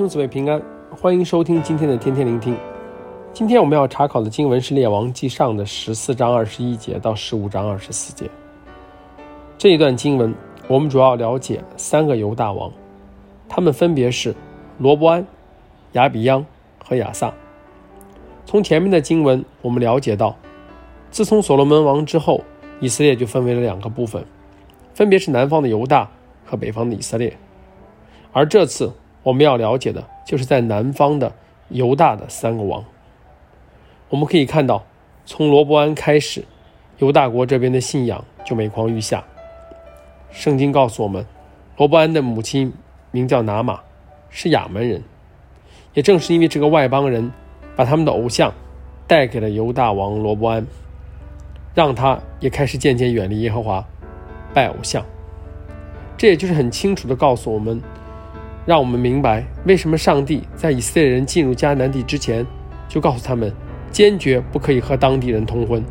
兄姊妹平安，欢迎收听今天的天天聆听。今天我们要查考的经文是《列王记上》的十四章二十一节到十五章二十四节。这一段经文，我们主要了解三个犹大王，他们分别是罗波安、亚比央和亚萨。从前面的经文，我们了解到，自从所罗门王之后，以色列就分为了两个部分，分别是南方的犹大和北方的以色列。而这次我们要了解的，就是在南方的犹大的三个王。我们可以看到，从罗伯安开始，犹大国这边的信仰就每况愈下。圣经告诉我们，罗伯安的母亲名叫拿玛，是亚门人。也正是因为这个外邦人，把他们的偶像带给了犹大王罗伯安，让他也开始渐渐远离耶和华，拜偶像。这也就是很清楚地告诉我们。让我们明白为什么上帝在以色列人进入迦南地之前，就告诉他们坚决不可以和当地人通婚，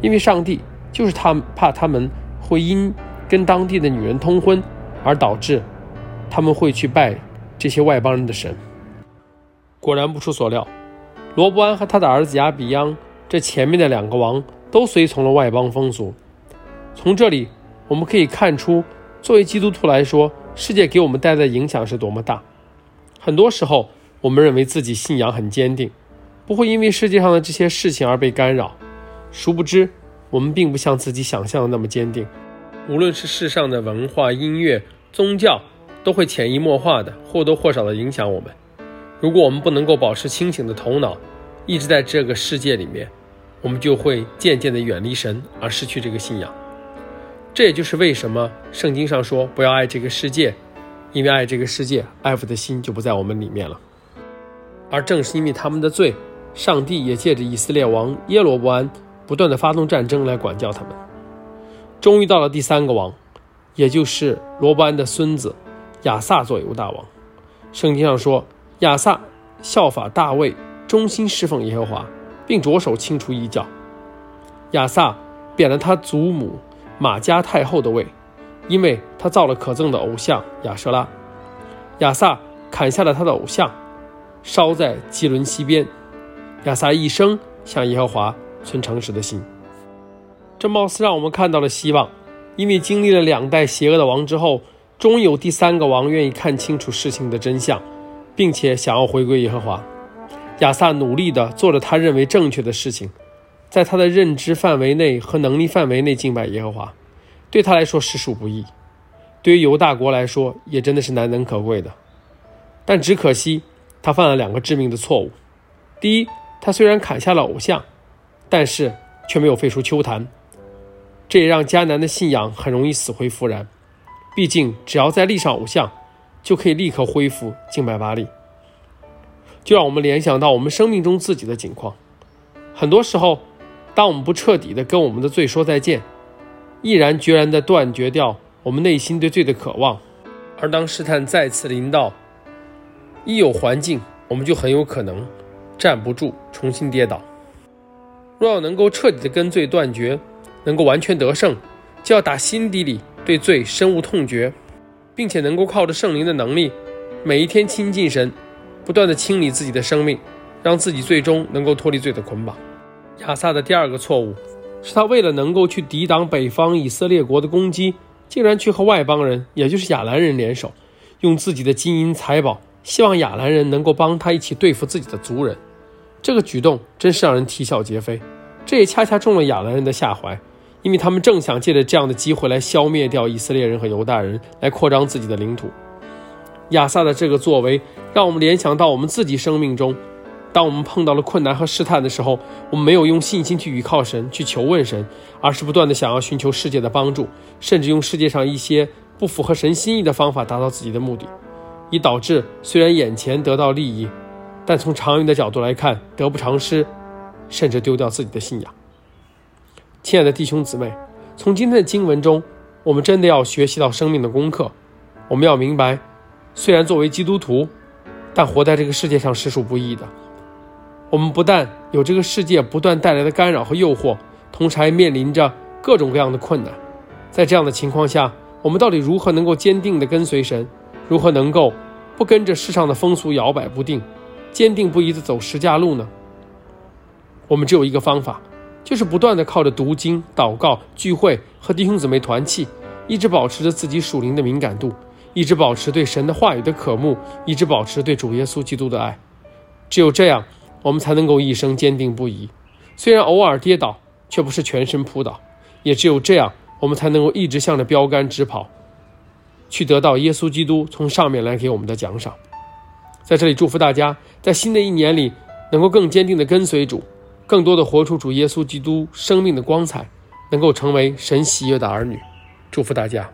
因为上帝就是他怕他们会因跟当地的女人通婚，而导致他们会去拜这些外邦人的神。果然不出所料，罗波安和他的儿子亚比央这前面的两个王都随从了外邦风俗。从这里我们可以看出，作为基督徒来说，世界给我们带来的影响是多么大！很多时候，我们认为自己信仰很坚定，不会因为世界上的这些事情而被干扰。殊不知，我们并不像自己想象的那么坚定。无论是世上的文化、音乐、宗教，都会潜移默化的或多或少的影响我们。如果我们不能够保持清醒的头脑，一直在这个世界里面，我们就会渐渐的远离神，而失去这个信仰。这也就是为什么圣经上说不要爱这个世界，因为爱这个世界，爱父的心就不在我们里面了。而正是因为他们的罪，上帝也借着以色列王耶罗波安不断地发动战争来管教他们。终于到了第三个王，也就是罗波安的孙子亚萨做犹大王。圣经上说，亚萨效法大卫，忠心侍奉耶和华，并着手清除异教。亚萨贬了他祖母。玛迦太后的位，因为他造了可憎的偶像亚舍拉。亚萨砍下了他的偶像，烧在基伦西边。亚萨一生向耶和华存诚实的心。这貌似让我们看到了希望，因为经历了两代邪恶的王之后，终有第三个王愿意看清楚事情的真相，并且想要回归耶和华。亚萨努力地做着他认为正确的事情。在他的认知范围内和能力范围内敬拜耶和华，对他来说实属不易，对于犹大国来说也真的是难能可贵的。但只可惜他犯了两个致命的错误：第一，他虽然砍下了偶像，但是却没有废除秋坛，这也让迦南的信仰很容易死灰复燃。毕竟只要再立上偶像，就可以立刻恢复敬拜巴力。就让我们联想到我们生命中自己的境况，很多时候。当我们不彻底的跟我们的罪说再见，毅然决然的断绝掉我们内心对罪的渴望，而当试探再次临到，一有环境，我们就很有可能站不住，重新跌倒。若要能够彻底的跟罪断绝，能够完全得胜，就要打心底里对罪深恶痛绝，并且能够靠着圣灵的能力，每一天亲近神，不断的清理自己的生命，让自己最终能够脱离罪的捆绑。亚萨的第二个错误，是他为了能够去抵挡北方以色列国的攻击，竟然去和外邦人，也就是亚兰人联手，用自己的金银财宝，希望亚兰人能够帮他一起对付自己的族人。这个举动真是让人啼笑皆非。这也恰恰中了亚兰人的下怀，因为他们正想借着这样的机会来消灭掉以色列人和犹大人，来扩张自己的领土。亚萨的这个作为，让我们联想到我们自己生命中。当我们碰到了困难和试探的时候，我们没有用信心去倚靠神，去求问神，而是不断地想要寻求世界的帮助，甚至用世界上一些不符合神心意的方法达到自己的目的，以导致虽然眼前得到利益，但从长远的角度来看得不偿失，甚至丢掉自己的信仰。亲爱的弟兄姊妹，从今天的经文中，我们真的要学习到生命的功课。我们要明白，虽然作为基督徒，但活在这个世界上实属不易的。我们不但有这个世界不断带来的干扰和诱惑，同时还面临着各种各样的困难。在这样的情况下，我们到底如何能够坚定地跟随神？如何能够不跟着世上的风俗摇摆不定，坚定不移地走十架路呢？我们只有一个方法，就是不断地靠着读经、祷告、聚会和弟兄姊妹团契，一直保持着自己属灵的敏感度，一直保持对神的话语的渴慕，一直保持对主耶稣基督的爱。只有这样，我们才能够一生坚定不移。虽然偶尔跌倒，却不是全身扑倒。也只有这样，我们才能够一直向着标杆直跑，去得到耶稣基督从上面来给我们的奖赏。在这里祝福大家，在新的一年里能够更坚定地跟随主，更多地活出主耶稣基督生命的光彩，能够成为神喜悦的儿女。祝福大家。